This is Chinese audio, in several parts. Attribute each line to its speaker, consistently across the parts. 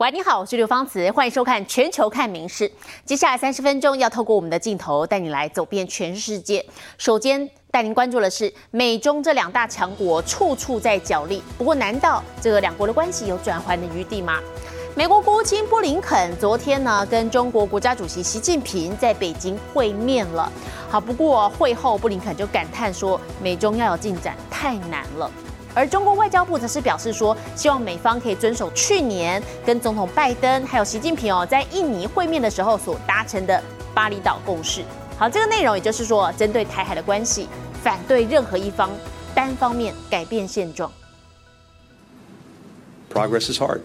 Speaker 1: 喂，你好，我是刘芳慈，欢迎收看《全球看名事》。接下来三十分钟要透过我们的镜头带你来走遍全世界。首先带您关注的是美中这两大强国处处在角力，不过难道这个两国的关系有转圜的余地吗？美国国务卿布林肯昨天呢跟中国国家主席习近平在北京会面了。好，不过会后布林肯就感叹说，美中要有进展太难了。而中国外交部则是表示说，希望美方可以遵守去年跟总统拜登还有习近平哦在印尼会面的时候所达成的巴厘岛共识。好，这个内容也就是说，针对台海的关系，反对任何一方单方面改变现状。
Speaker 2: Progress is hard.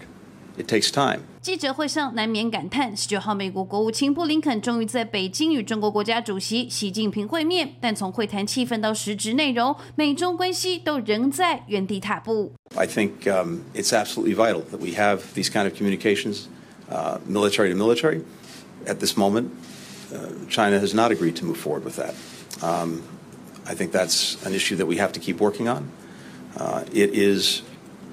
Speaker 2: It takes time.
Speaker 3: 记者会上难免感叹：十九号，美国国务卿布林肯终于在北京与中国国家主席习近平会面，但从会谈气氛到实质内容，美中关系都仍在原地踏步。
Speaker 2: I think um, it's absolutely vital that we have these kind of communications, uh, military to military. At this moment, uh, China has not agreed to move forward with that. Um, I think that's an issue that we have to keep working on. Uh, it is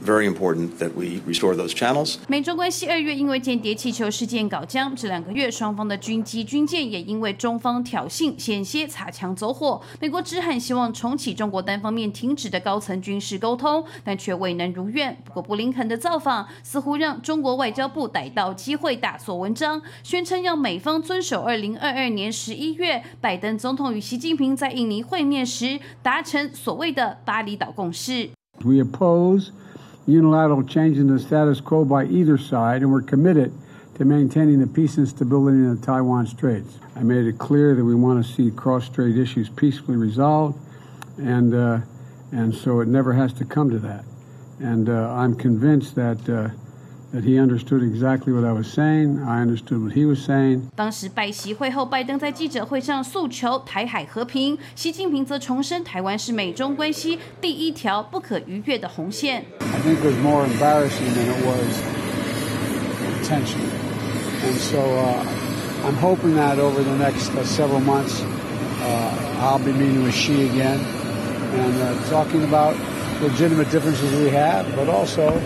Speaker 2: very important that we restore those channels.
Speaker 3: 美中关系二月因为间谍气球事件搞僵，这两个月双方的军机、军舰也因为中方挑衅，险些擦枪走火。美国只喊希望重启中国单方面停止的高层军事沟通，但却未能如愿。不过布林肯的造访似乎让中国外交部逮到机会大做文章，宣称要美方遵守2022年11月拜登总统与习近平在印尼会面时达成所谓的巴厘岛共识。
Speaker 4: We oppose unilateral change in the status quo by either side, and we're committed to maintaining the peace and stability in the Taiwan Straits. I made it clear that we want to see cross-strait issues peacefully resolved, and uh, and so it never has to come to that. And uh, I'm convinced that Uh, that he understood exactly what I was saying. I understood what he was saying.
Speaker 3: 当时拜习会后，拜登在记者会上诉求台海和平，习近平则重申台湾是美中关系第一条不可逾越的红线。
Speaker 4: I think it was more embarrassing than it was intentional. And so uh, I'm hoping that over the next uh, several months, uh, I'll be meeting with Xi again and uh, talking about legitimate differences we have, but also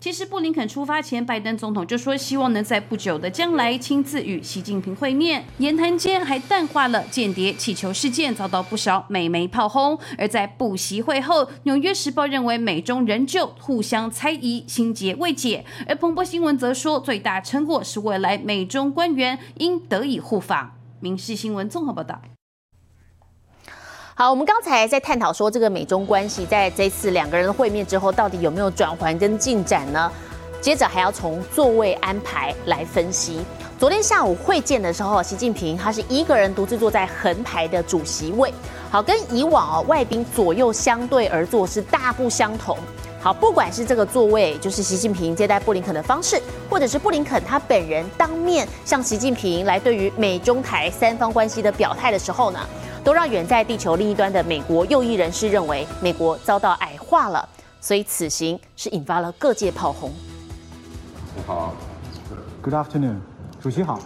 Speaker 3: 其实布林肯出发前，拜登总统就说希望能在不久的将来亲自与习近平会面。言谈间还淡化了间谍气球事件，遭到不少美媒炮轰。而在布席会后，《纽约时报》认为美中仍旧互相猜疑，心结未解。而彭博新闻则说，最大成果是未来美中官员应得以互访。民事新闻综合报道。
Speaker 1: 好，我们刚才在探讨说，这个美中关系在这次两个人的会面之后，到底有没有转圜跟进展呢？接着还要从座位安排来分析。昨天下午会见的时候，习近平他是一个人独自坐在横排的主席位，好，跟以往哦外宾左右相对而坐是大不相同。好，不管是这个座位，就是习近平接待布林肯的方式，或者是布林肯他本人当面向习近平来对于美中台三方关系的表态的时候呢？都让远在地球另一端的美国右翼人士认为美国遭到矮化了，所以此行是引发了各界炮轰。
Speaker 5: 你好，Good afternoon，主席好。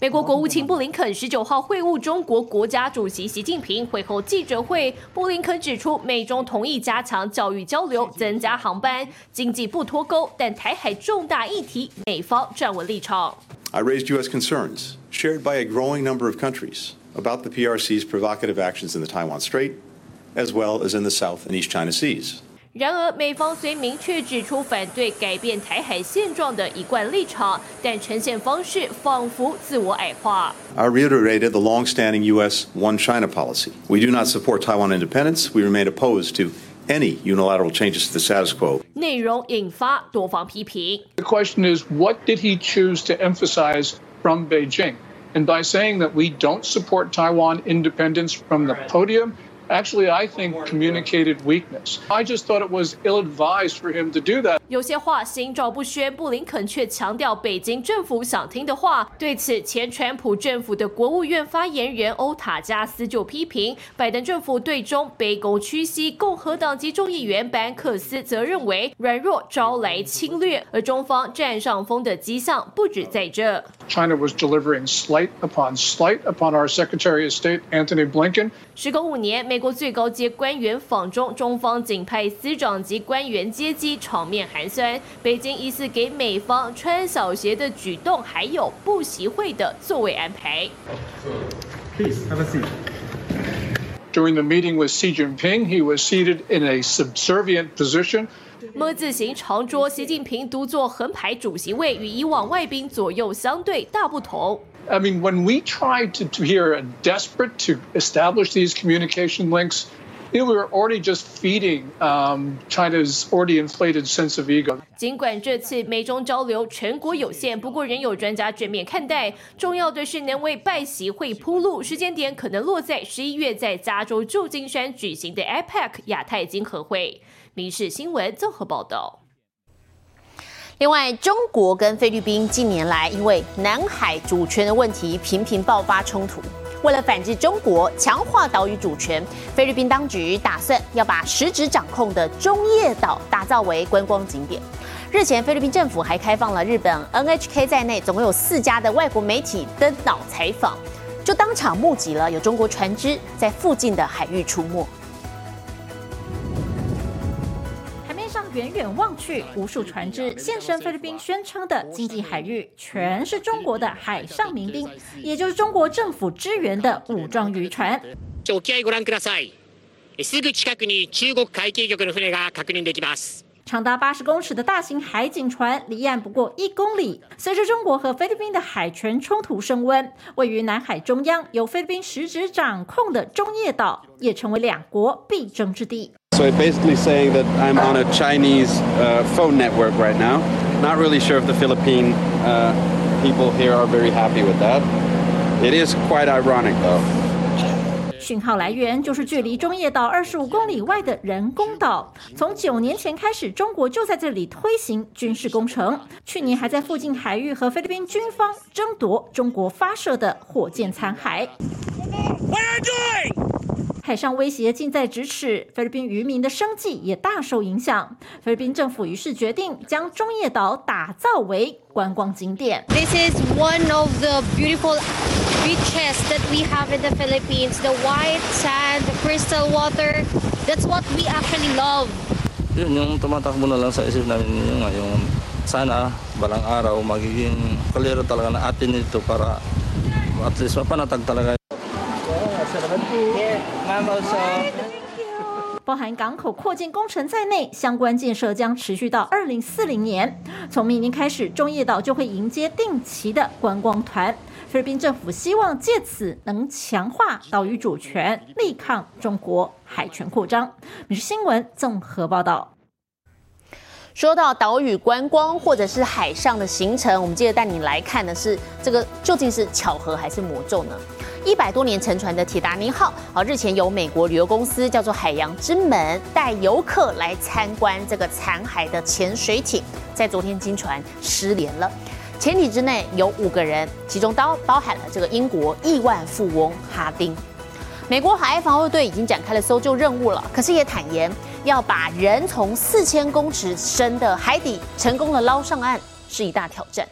Speaker 6: 美国国务卿布林肯十九号会晤中国国家主席习近平，会后记者会，布林肯指出，美中同意加强教育交流，增加航班，经济不脱钩，但台海重大议题，美方站稳立场。
Speaker 2: I raised U.S. concerns shared by a growing number of countries about the PRC's provocative actions in the Taiwan Strait, as well as in the South and East China Seas.
Speaker 6: 然而，美方虽明确指出反对改变台海现状的一贯立场，但呈现方式仿佛自我矮化。
Speaker 2: I reiterated the long-standing U.S. One China policy. We do not support Taiwan independence. We remain opposed to any unilateral changes to the status quo.
Speaker 6: 内容引发多方批评。
Speaker 7: The question is, what did he choose to emphasize from Beijing? And by saying that we don't support Taiwan independence from the podium, actually, I think communicated weakness. I just thought it was ill advised for him to do that.
Speaker 6: 有些话心照不宣，布林肯却强调北京政府想听的话。对此，前川普政府的国务院发言人欧塔加斯就批评拜登政府对中卑躬屈膝。共和党籍众议员班克斯则认为软弱招来侵略，而中方占上风的迹象不止在这。
Speaker 7: China was delivering slight upon slight upon our Secretary of State, Antony Blinken.
Speaker 6: 时隔五年，美 国最高阶官员访中，中方仅派司长级官员接机，场面寒酸。北京疑似给美方穿小鞋的举动，还有不习会的座位安排。
Speaker 5: Please have a seat.
Speaker 7: During the meeting with Xi Jinping, he was seated in a subservient position.
Speaker 6: 么字形长桌，习近平独坐横排主席位，与以往外宾左右相对大不同。
Speaker 7: I mean, when we tried to, to here, desperate to establish these communication links, you know, we were already just feeding um, China's already inflated sense of ego.
Speaker 6: 尽管这次美中交流成果有限，不过仍有专家正面看待。重要的是能为拜习会铺路，时间点可能落在十一月在加州旧金山举行的 APEC 亚太经合会。民事新闻综合报道。
Speaker 1: 另外，中国跟菲律宾近年来因为南海主权的问题频频爆发冲突。为了反制中国，强化岛屿主权，菲律宾当局打算要把实质掌控的中业岛打造为观光景点。日前，菲律宾政府还开放了日本 NHK 在内总共有四家的外国媒体登岛采访，就当场目击了有中国船只在附近的海域出没。
Speaker 8: 远远望去，无数船只现身菲律宾宣称的经济海域，全是中国的海上民兵，也就是中国政府支援的武装渔船。长达八十公尺的大型海警船离岸不过一公里。随着中国和菲律宾的海权冲突升温，位于南海中央、由菲律宾实质掌控的中业岛，也成为两国必争之地。
Speaker 2: So basically saying that I'm on a Chinese phone network right now. Not really sure if the Philippine people here are very happy with that. It is quite ironic though.
Speaker 8: 讯号来源就是距离中业岛二十五公里外的人工岛。从九年前开始，中国就在这里推行军事工程。去年还在附近海域和菲律宾军方争夺中国发射的火箭残骸。What are you doing? 海上威胁近在咫尺，菲律宾渔民的生计也大受影响。菲律宾政府于是决定将中业岛打造为观光景点。
Speaker 9: This is one of the beautiful beaches that we have in the Philippines. The white sand, the crystal water. That's what we actually love.
Speaker 10: Yun yung tumatakbo na lang sa isip namin yung ngayon. Sana balang araw magiging kalero talaga na atin ito para at least mapanatag talaga.
Speaker 8: 包含港口扩建工程在内，相关建设将持续到二零四零年。从明年开始，中业岛就会迎接定期的观光团。菲律宾政府希望借此能强化岛屿主权，力抗中国海权扩张。每日新闻综合报道。
Speaker 1: 说到岛屿观光或者是海上的行程，我们接着带你来看的是这个究竟是巧合还是魔咒呢？一百多年沉船的铁达尼号，啊，日前由美国旅游公司叫做海洋之门带游客来参观这个残骸的潜水艇，在昨天经船失联了。潜艇之内有五个人，其中包包含了这个英国亿万富翁哈丁。美国海岸防卫队已经展开了搜救任务了，可是也坦言要把人从四千公尺深的海底成功的捞上岸是一大挑战。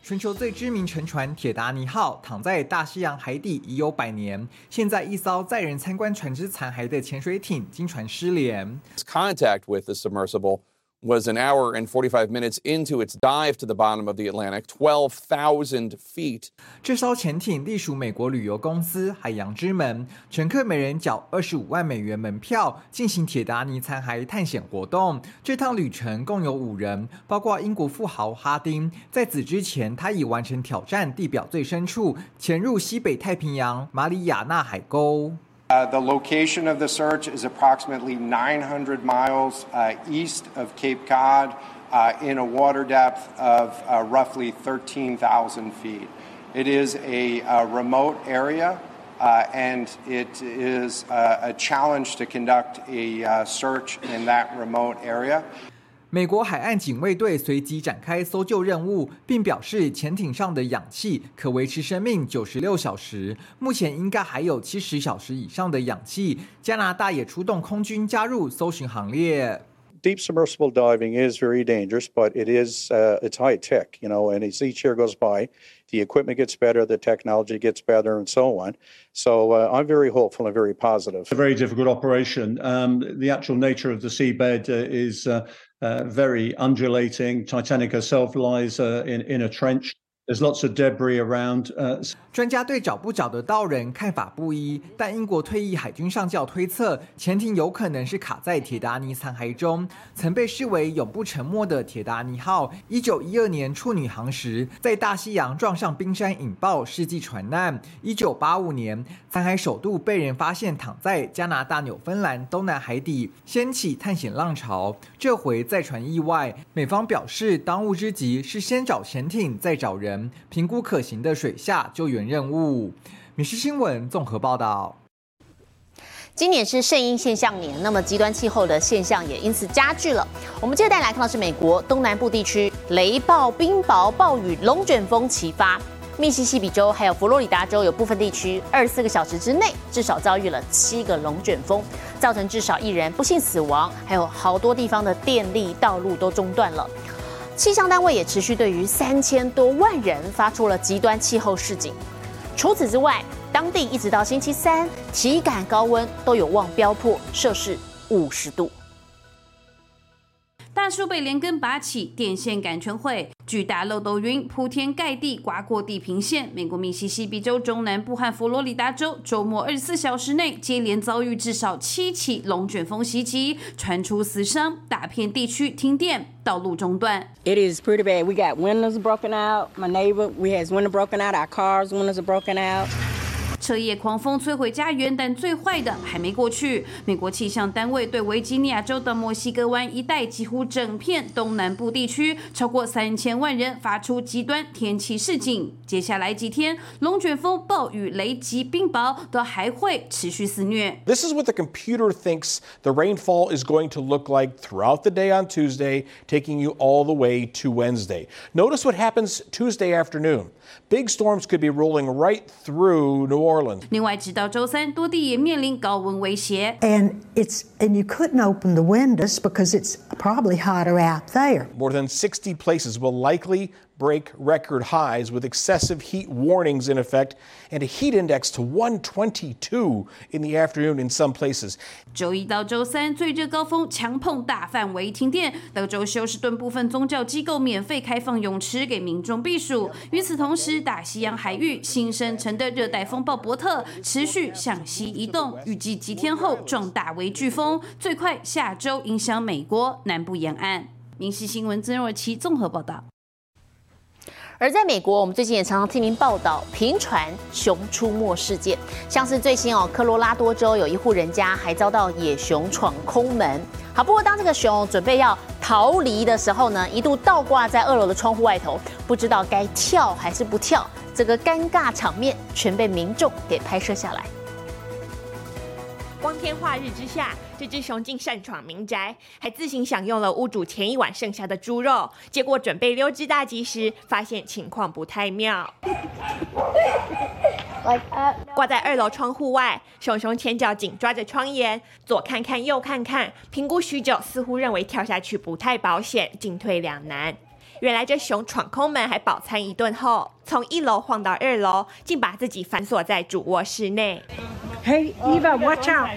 Speaker 11: 全球最知名沉船铁达尼号躺在大西洋海底已有百年，现在一艘载人参观船只残骸的潜水艇经船失联。
Speaker 12: Contact with the submersible. Was an hour and 45 minutes into its dive to the bottom of the Atlantic, 12,000 feet.
Speaker 11: 这艘潜艇隶属美国旅游公司海洋之门，乘客每人缴二十五万美元门票，进行铁达尼残骸探险活动。这趟旅程共有五人，包括英国富豪哈丁。在此之前，他已完成挑战地表最深处，潜入西北太平洋马里亚纳海沟。
Speaker 13: Uh, the location of the search is approximately 900 miles uh, east of Cape Cod uh, in a water depth of uh, roughly 13,000 feet. It is a, a remote area uh, and it is uh, a challenge to conduct a search in that remote area.
Speaker 11: 美国海岸警卫队随即展开搜救任务，并表示潜艇上的氧气可维持生命九十六小时，目前应该还有七十小时以上的氧气。加拿大也出动空军加入搜寻行列。
Speaker 14: deep submersible diving is very dangerous, but it is uh, it's high tech, you know, and as each year goes by, the equipment gets better, the technology gets better, and so on. So uh, I'm very hopeful and very positive.
Speaker 15: It's a very difficult operation. Um, the actual nature of the seabed uh, is uh, uh, very undulating. Titanic herself lies uh, in in a trench. There's lots of debris around.
Speaker 11: 专家对找不找得到人看法不一，但英国退役海军上校推测，潜艇有可能是卡在铁达尼残骸中。曾被视为永不沉没的铁达尼号，一九一二年处女航时在大西洋撞上冰山引爆，世纪船难。一九八五年，残骸首度被人发现躺在加拿大纽芬兰东南海底，掀起探险浪潮。这回再传意外，美方表示，当务之急是先找潜艇，再找人。评估可行的水下救援任务。米氏新闻综合报道。
Speaker 1: 今年是圣婴现象年，那么极端气候的现象也因此加剧了。我们接着带来看到是美国东南部地区雷暴、冰雹、暴雨、龙卷风齐发，密西西比州还有佛罗里达州有部分地区二十四个小时之内至少遭遇了七个龙卷风，造成至少一人不幸死亡，还有好多地方的电力道路都中断了。气象单位也持续对于三千多万人发出了极端气候示警。除此之外，当地一直到星期三，体感高温都有望飙破摄氏五十度。
Speaker 3: 大树被连根拔起，电线杆全毁，巨大漏斗云铺天盖地刮过地平线。美国密西西比州中南部和佛罗里达州周末二十四小时内接连遭遇至少七起龙卷风袭击，传出死伤，大片地区停电，道路中断。
Speaker 16: It is pretty bad. We got windows broken out. My neighbor, we has window broken out. Our cars' windows are broken out.
Speaker 3: 彻夜狂风摧毁家园，但最坏的还没过去。美国气象单位对维吉尼亚州的墨西哥湾一带几乎整片东南部地区超过三千万人发出极端天气示警。接下来几天，龙卷风、暴雨、雷击、冰雹都还会持续肆虐。
Speaker 17: This is what the computer thinks the rainfall is going to look like throughout the day on Tuesday, taking you all the way to Wednesday. Notice what happens Tuesday afternoon. Big storms could be rolling right through New Orleans.
Speaker 3: 另外，直到周三，多地也面临高温威胁。
Speaker 18: And it's and you couldn't open the windows because it's probably hotter out there.
Speaker 17: More than 60 places will likely break record highs with excessive heat warnings in effect and a heat index to 122 in the afternoon in some places.
Speaker 3: 周一到周三最热高峰，强碰大范围停电。德州休斯顿部分宗教机构免费开放泳池给民众避暑。与此同时，大西洋海域新生成的热带风暴伯特持续向西移动，预计几天后壮大为飓风，最快下周影响美国南部沿岸。明溪新闻曾若琪综合报道。
Speaker 1: 而在美国，我们最近也常常听您报道频传熊出没事件，像是最新哦，科罗拉多州有一户人家还遭到野熊闯空门。好，不过当这个熊准备要逃离的时候呢，一度倒挂在二楼的窗户外头，不知道该跳还是不跳，这个尴尬场面全被民众给拍摄下来。
Speaker 19: 光天化日之下，这只熊竟擅闯民宅，还自行享用了屋主前一晚剩下的猪肉。结果准备溜之大吉时，发现情况不太妙。挂在二楼窗户外，熊熊前脚紧抓着窗沿，左看看右看看，评估许久，似乎认为跳下去不太保险，进退两难。原来这熊闯空门还饱餐一顿后，从一楼晃到二楼，竟把自己反锁在主卧室内。
Speaker 18: Hey, Eva, watch out!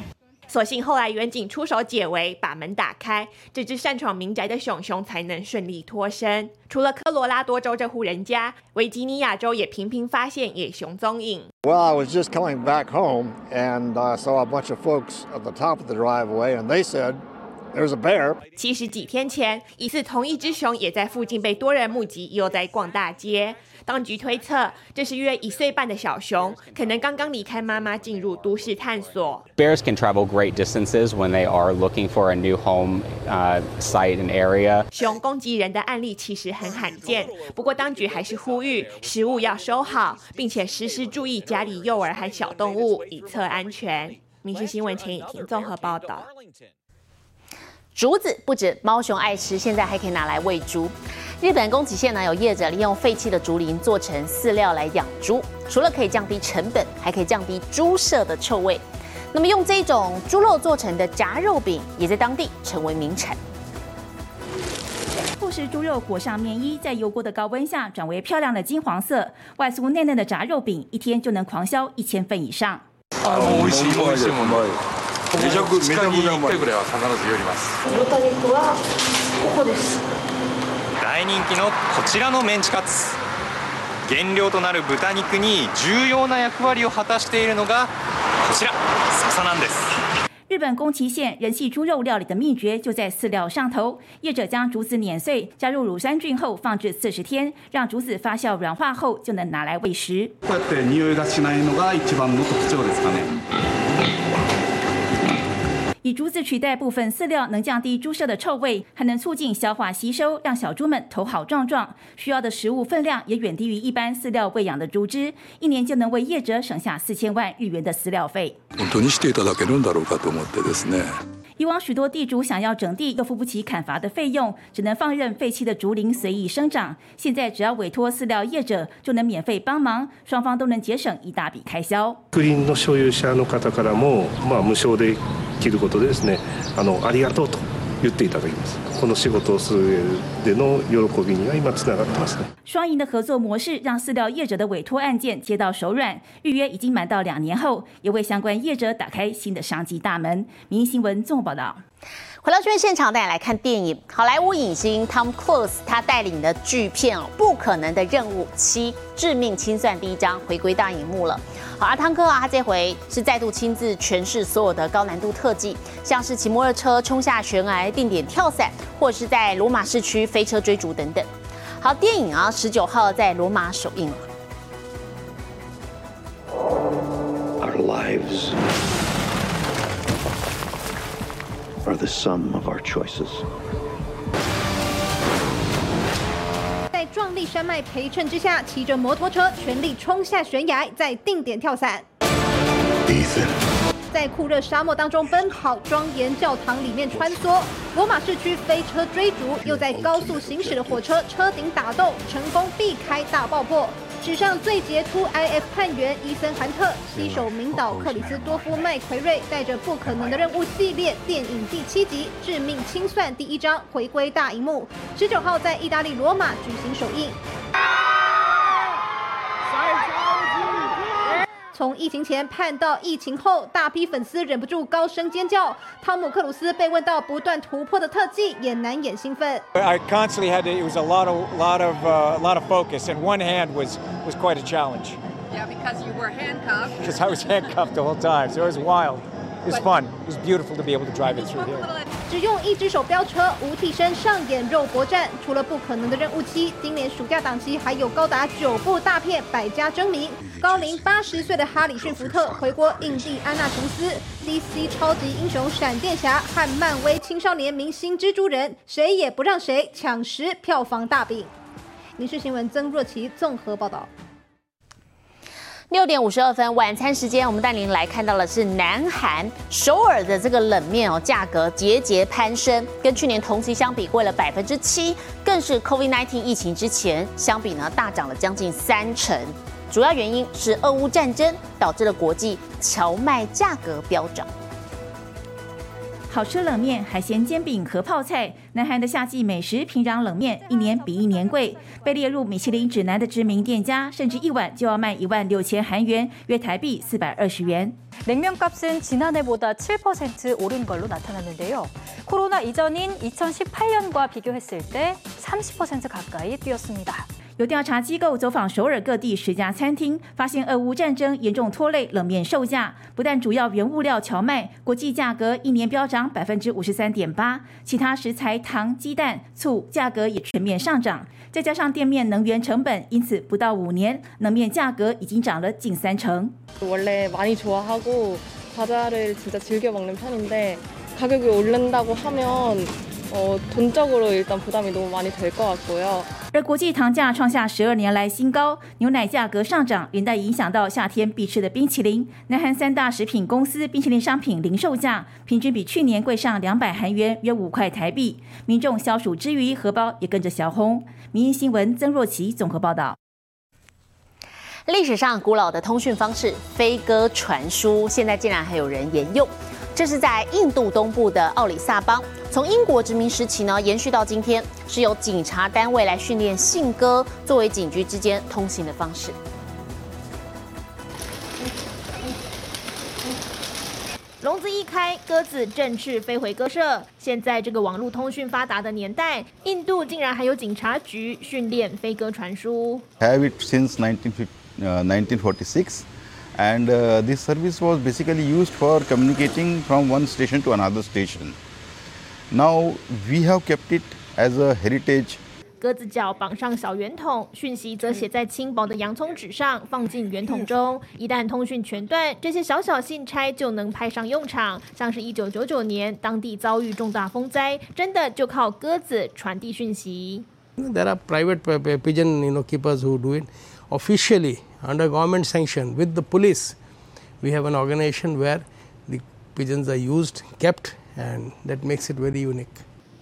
Speaker 19: 所幸后来远警出手解围，把门打开，这只擅闯民宅的熊熊才能顺利脱身。除了科罗拉多州这户人家，维吉尼亚州也频频发现野熊踪影。
Speaker 20: Well, I was just coming back home and I saw a bunch of folks at the top of the driveway, and they said, There's a bear.
Speaker 19: 其实几天前，疑似同一只熊也在附近被多人目击，又在逛大街。当局推测，这是约一岁半的小熊，可能刚刚离开妈妈，进入都市探索。
Speaker 21: Bears can travel great distances when they are looking for a new home uh, site and area.
Speaker 19: 熊攻击人的案例其实很罕见，不过当局还是呼吁食物要收好，并且时时注意家里幼儿和小动物，以测安全。民事新闻钱以婷综合报道。
Speaker 1: 竹子不止猫熊爱吃，现在还可以拿来喂猪。日本宫崎县呢有业者利用废弃的竹林做成饲料来养猪，除了可以降低成本，还可以降低猪舍的臭味。那么用这种猪肉做成的炸肉饼，也在当地成为名产。
Speaker 22: 实猪肉裹上面衣，在油锅的高温下转为漂亮的金黄色，外酥嫩嫩的炸肉饼，一天就能狂销一千份以上。
Speaker 23: あめちゃくちゃに1回ぐらいは必ず寄ります。
Speaker 24: 豚肉はここです。
Speaker 25: 大人気のこちらのメンチカツ原料となる豚肉に重要な役割を果たしているのがこちら笹なんです
Speaker 22: 日本宫崎县人气猪肉料理的秘诀就在饲料上头。业者将竹子碾碎，加入乳酸菌后放置四十天，让竹子发酵软化后就能拿来喂食。
Speaker 5: こうやって匂いがしないのが一番の特徴ですかね。
Speaker 22: 以竹子取代部分饲料，能降低猪舍的臭味，还能促进消化吸收，让小猪们头好壮壮。需要的食物分量也远低于一般饲料喂养的猪只，一年就能为业者省下四千万日元的饲料费。
Speaker 26: 本当にしていただけるんだろうかと思ってですね。
Speaker 22: 以往许多地主想要整地，又付不起砍伐的费用，只能放任废弃的竹林随意生長。现在只要委托饲料业者，就能免费帮忙，双方都能节省一大笔开销。
Speaker 27: 竹林の所有者の方からも、まあ無償で切ることでですね、あのありがとうと言っていただきます。 この仕事をする上での喜びには今つながってますね。
Speaker 22: 双赢的合作模式让饲料业者的委托案件接到手软，预约已经满到两年后，也为相关业者打开新的商机大门。民营新闻综合报道。
Speaker 1: 回到这边现场，带你来看电影。好莱坞影星 Tom Cruise 他带领的巨片哦，《不可能的任务七：致命清算》第一章回归大荧幕了。好，而汤哥啊，他这回是再度亲自诠释所有的高难度特技，像是骑摩托车冲下悬崖、定点跳伞， 或者是在罗马市区飞车追逐等等。好，电影啊，十九号在罗马首映了。
Speaker 28: Our lives are the sum of our choices.
Speaker 29: 在壮丽山脉陪衬之下，骑着摩托车全力冲下悬崖，再定点跳伞。
Speaker 28: Ethan.
Speaker 29: 在酷热沙漠当中奔跑，庄严教堂里面穿梭，罗马市区飞车追逐，又在高速行驶的火车车顶打斗，成功避开大爆破。史上最杰出 IF 探员伊森·韩特携手名导克里斯多夫·麦奎瑞，带着《不可能的任务》系列电影第七集《致命清算》第一章回归大荧幕，十九号在意大利罗马举行首映。从疫情前盼到疫情后，大批粉丝忍不住高声尖叫。汤姆·克鲁斯被问到不断突破的特技，也难掩兴奋。
Speaker 30: I constantly had to. It was a lot of, lot of, uh, lot of focus, and one hand was was quite a challenge
Speaker 31: Yeah, because you were handcuffed.
Speaker 30: because I was handcuffed the whole time. So it was wild. It was fun. It was beautiful to be able to drive it through here.
Speaker 29: 只用一只手飙车，无替身上演肉搏战。除了不可能的任务七，今年暑假档期还有高达九部大片百家争鸣。高龄八十岁的哈里逊福特回国印第安纳琼斯，DC 超级英雄闪电侠和漫威青少年明星蜘蛛人，谁也不让谁抢食票房大饼。民事新闻曾若琪综合报道。
Speaker 1: 六点五十二分，晚餐时间，我们带您来看到的是南韩首尔的这个冷面哦，价格节节攀升，跟去年同期相比贵了百分之七，更是 COVID-19 疫情之前相比呢大涨了将近三成。主要原因是俄乌战争导致了国际荞麦价格飙涨。
Speaker 22: 好吃冷面、海鲜煎饼和泡菜，南韩的夏季美食平壤冷面一年比一年贵。被列入米其林指南的知名店家，甚至一碗就要卖一万六千韩元，约台币四百二十元。
Speaker 32: 냉면값은 지난해보다 7% 오른 걸로 나타났는데요. 코로나 이전인 2018년과 비교했을 때 30% 가까이 뛰었습니다.
Speaker 22: 有调查机构走访首尔各地十家餐厅，发现俄乌战争严重拖累冷面售价。不但主要原物料荞麦国际价格一年飙涨百分之五十三点八，其他食材糖、鸡蛋、醋价格也全面上涨。再加上店面能源成本，因此不到五年，冷面价格已经涨了近三成。
Speaker 33: 원래 많이 좋아하고 과자를 진짜 즐겨 먹는 편인데 가격이 오른다고 하면 어, 돈적으로 일단 부담이 너무 많이 될 것 같고요.
Speaker 22: 而国际糖价创下十二年来新高，牛奶价格上涨，连带影响到夏天必吃的冰淇淋。南韩三大食品公司冰淇淋商品零售价平均比去年贵上两百韩元，约五块台币。民众消暑之余，荷包也跟着小红。民营新闻曾若琪综合报道。
Speaker 1: 历史上古老的通讯方式飞鸽传书，现在竟然还有人沿用。这是在印度东部的奥里萨邦，
Speaker 23: 从英国殖民时期呢，延续到今天，是由警察单位来训练信鸽作为警局之间通行的方式。
Speaker 6: 笼子一开，鸽子振翅飞回鸽舍。现在这个网络通讯发达的年代，印度竟然还有警察局训练飞鸽传书。
Speaker 34: Have it since 1946, and this service was basically used for communicating from one station to another station. Now we have kept it as a heritage.
Speaker 6: 鸽子脚绑上小圆筒，讯息则写在轻薄的洋葱纸上，放进圆筒中。一旦通讯全断，这些小小信差就能派上用场。像是一九九九年，当地遭遇重大风灾，真的就靠鸽子传递讯息。
Speaker 35: There are private pigeon you know keepers who do it officially under government sanction with the police. We have an organization where the pigeons are used, kept, and that makes it very unique.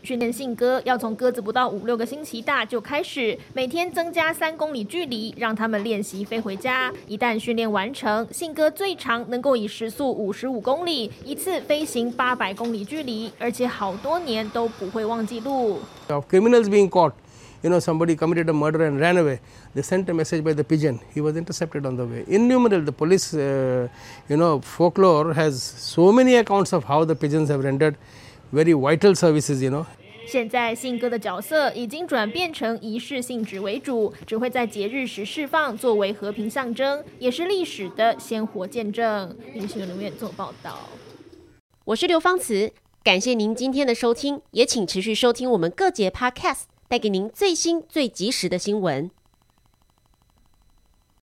Speaker 6: 训练信鸽要从鸽子不到五六个星期大就开始，每天增加三公里距离，让他们练习飞回家。一旦训练完成，信鸽最长能够以时速五十五公里，一次飞行八百公里距离，而且好多年都不会忘记路。
Speaker 35: Of criminals being caught, you know, somebody committed a murder and ran away. They sent a message by the pigeon. He was intercepted on the way. Innumerable, the police, uh, you know, folklore has so many accounts of how the pigeons have rendered very vital services, you know.
Speaker 6: 现在信鸽的角色已经转变成仪式性质为主，只会在节日时释放，作为和平象征，也是历史的鲜活见证。林新闻留言做报道。
Speaker 23: 我是刘芳慈，感谢您今天的收听，也请持续收听我们各节 Podcast， 带给您最新最及时的新闻。